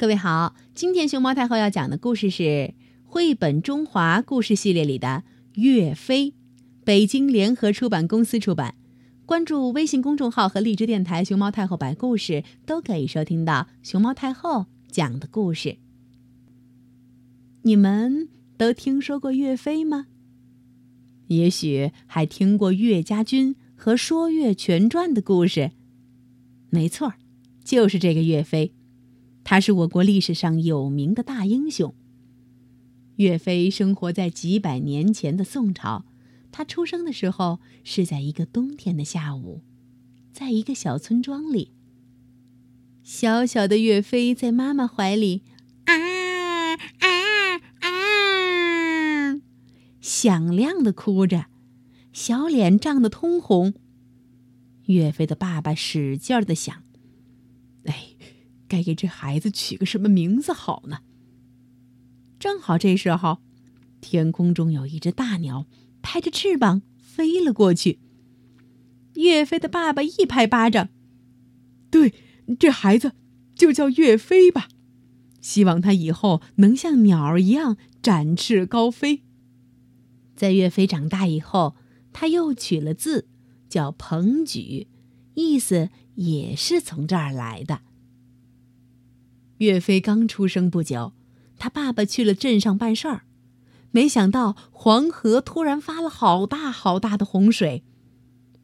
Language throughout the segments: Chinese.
各位好，今天熊猫太后要讲的故事是绘本中华故事系列里的《岳飞》，北京联合出版公司出版。关注微信公众号和荔枝电台“熊猫太后摆故事”，都可以收听到熊猫太后讲的故事。你们都听说过岳飞吗？也许还听过岳家军和《说岳全传》的故事。没错，就是这个岳飞。他是我国历史上有名的大英雄。岳飞生活在几百年前的宋朝，他出生的时候是在一个冬天的下午，在一个小村庄里。小小的岳飞在妈妈怀里，啊啊啊，响亮的哭着，小脸涨得通红。岳飞的爸爸使劲儿的想，该给这孩子取个什么名字好呢？正好这时候，天空中有一只大鸟拍着翅膀飞了过去。岳飞的爸爸一拍巴掌：“对，这孩子就叫岳飞吧，希望他以后能像鸟儿一样展翅高飞。”在岳飞长大以后，他又取了字，叫彭举，意思也是从这儿来的。岳飞刚出生不久，他爸爸去了镇上办事儿，没想到黄河突然发了好大好大的洪水，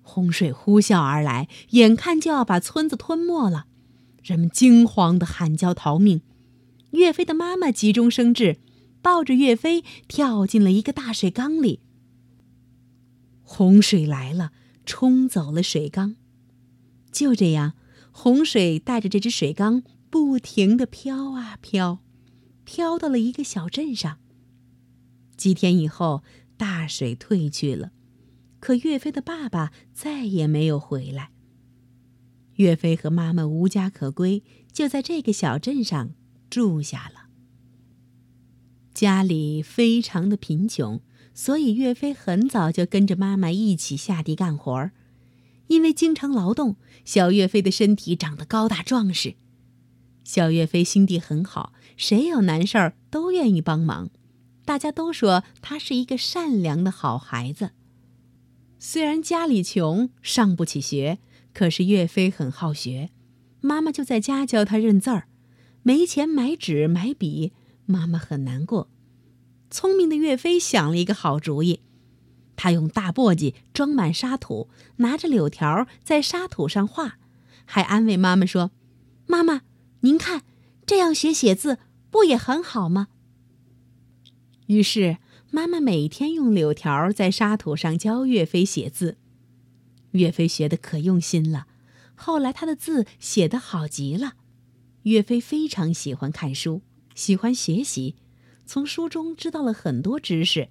洪水呼啸而来，眼看就要把村子吞没了，人们惊慌的喊叫逃命。岳飞的妈妈急中生智，抱着岳飞跳进了一个大水缸里。洪水来了，冲走了水缸，就这样，洪水带着这只水缸。不停的飘啊飘，飘到了一个小镇上。几天以后，大水退去了，可岳飞的爸爸再也没有回来。岳飞和妈妈无家可归，就在这个小镇上住下了。家里非常的贫穷，所以岳飞很早就跟着妈妈一起下地干活儿。因为经常劳动，小岳飞的身体长得高大壮实。小岳飞心地很好，谁有难事儿都愿意帮忙。大家都说他是一个善良的好孩子。虽然家里穷，上不起学，可是岳飞很好学。妈妈就在家教他认字儿。没钱买纸买笔，妈妈很难过。聪明的岳飞想了一个好主意，他用大簸箕装满沙土，拿着柳条在沙土上画，还安慰妈妈说：“妈妈。”您看，这样学写字不也很好吗？于是妈妈每天用柳条在沙土上教岳飞写字，岳飞学的可用心了。后来他的字写得好极了。岳飞非常喜欢看书，喜欢学习，从书中知道了很多知识。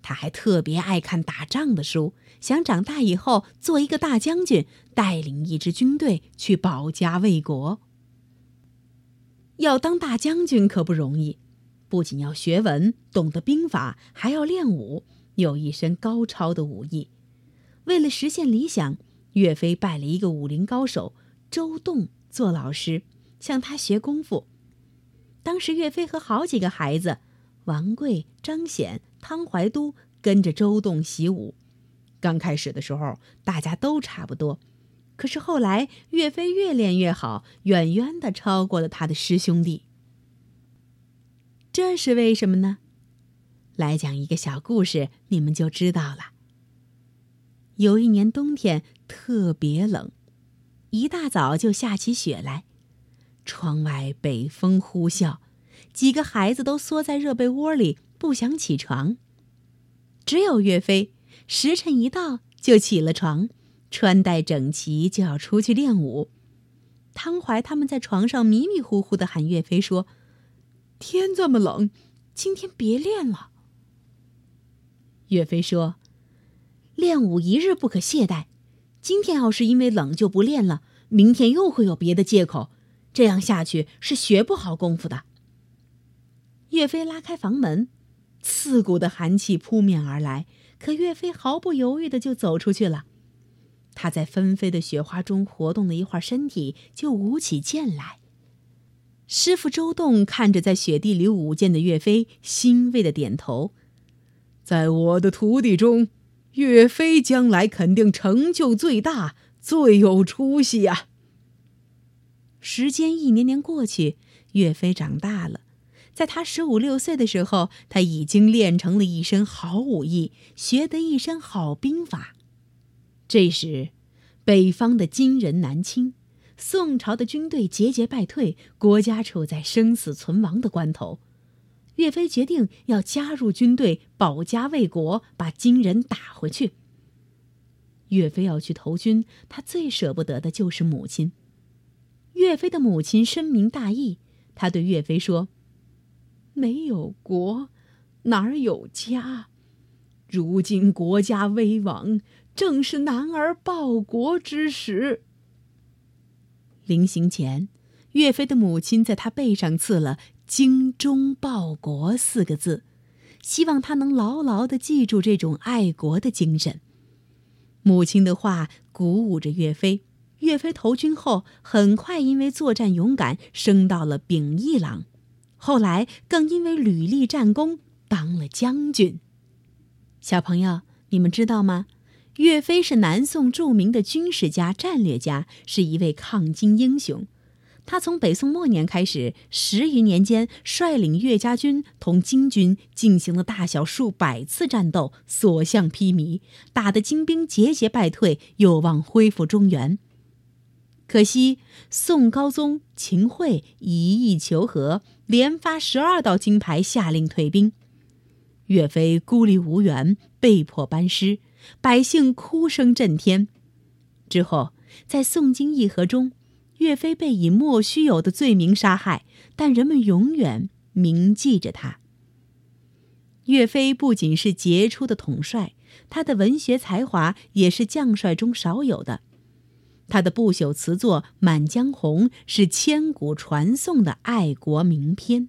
他还特别爱看打仗的书，想长大以后做一个大将军，带领一支军队去保家卫国。要当大将军可不容易，不仅要学文、懂得兵法，还要练武，有一身高超的武艺。为了实现理想，岳飞拜了一个武林高手周栋做老师，向他学功夫。当时岳飞和好几个孩子，王贵、张显、汤怀都跟着周栋习武。刚开始的时候，大家都差不多。可是后来，岳飞越练越好，远远的超过了他的师兄弟。这是为什么呢？来讲一个小故事，你们就知道了。有一年冬天特别冷，一大早就下起雪来，窗外北风呼啸，几个孩子都缩在热被窝里不想起床，只有岳飞，时辰一到就起了床。穿戴整齐就要出去练武，汤怀他们在床上迷迷糊糊的喊岳飞说：“天这么冷，今天别练了。”岳飞说：“练武一日不可懈怠，今天要是因为冷就不练了，明天又会有别的借口，这样下去是学不好功夫的。”岳飞拉开房门，刺骨的寒气扑面而来，可岳飞毫不犹豫的就走出去了。他在纷飞的雪花中活动了一会儿身体，就舞起剑来。师傅周栋看着在雪地里舞剑的岳飞，欣慰的点头。在我的徒弟中，岳飞将来肯定成就最大，最有出息呀。时间一年年过去，岳飞长大了。在他十五六岁的时候，他已经练成了一身好武艺，学得一身好兵法。这时，北方的金人南侵，宋朝的军队节节败退，国家处在生死存亡的关头。岳飞决定要加入军队，保家卫国，把金人打回去。岳飞要去投军，他最舍不得的就是母亲。岳飞的母亲深明大义，他对岳飞说：“没有国，哪儿有家？如今国家危亡，正是男儿报国之时。”临行前，岳飞的母亲在他背上刺了“精忠报国”四个字，希望他能牢牢的记住这种爱国的精神。母亲的话鼓舞着岳飞。岳飞投军后，很快因为作战勇敢升到了秉义郎，后来更因为屡立战功当了将军。小朋友，你们知道吗？岳飞是南宋著名的军事家、战略家，是一位抗金英雄。他从北宋末年开始，十余年间率领岳家军同金军进行了大小数百次战斗，所向披靡，打得金兵节节败退，有望恢复中原。可惜，宋高宗秦桧一意求和，连发十二道金牌，下令退兵。岳飞孤立无援，被迫班师，百姓哭声震天。之后，在宋金议和中，岳飞被以莫须有的罪名杀害，但人们永远铭记着他。岳飞不仅是杰出的统帅，他的文学才华也是将帅中少有的。他的不朽词作《满江红》是千古传颂的爱国名篇。《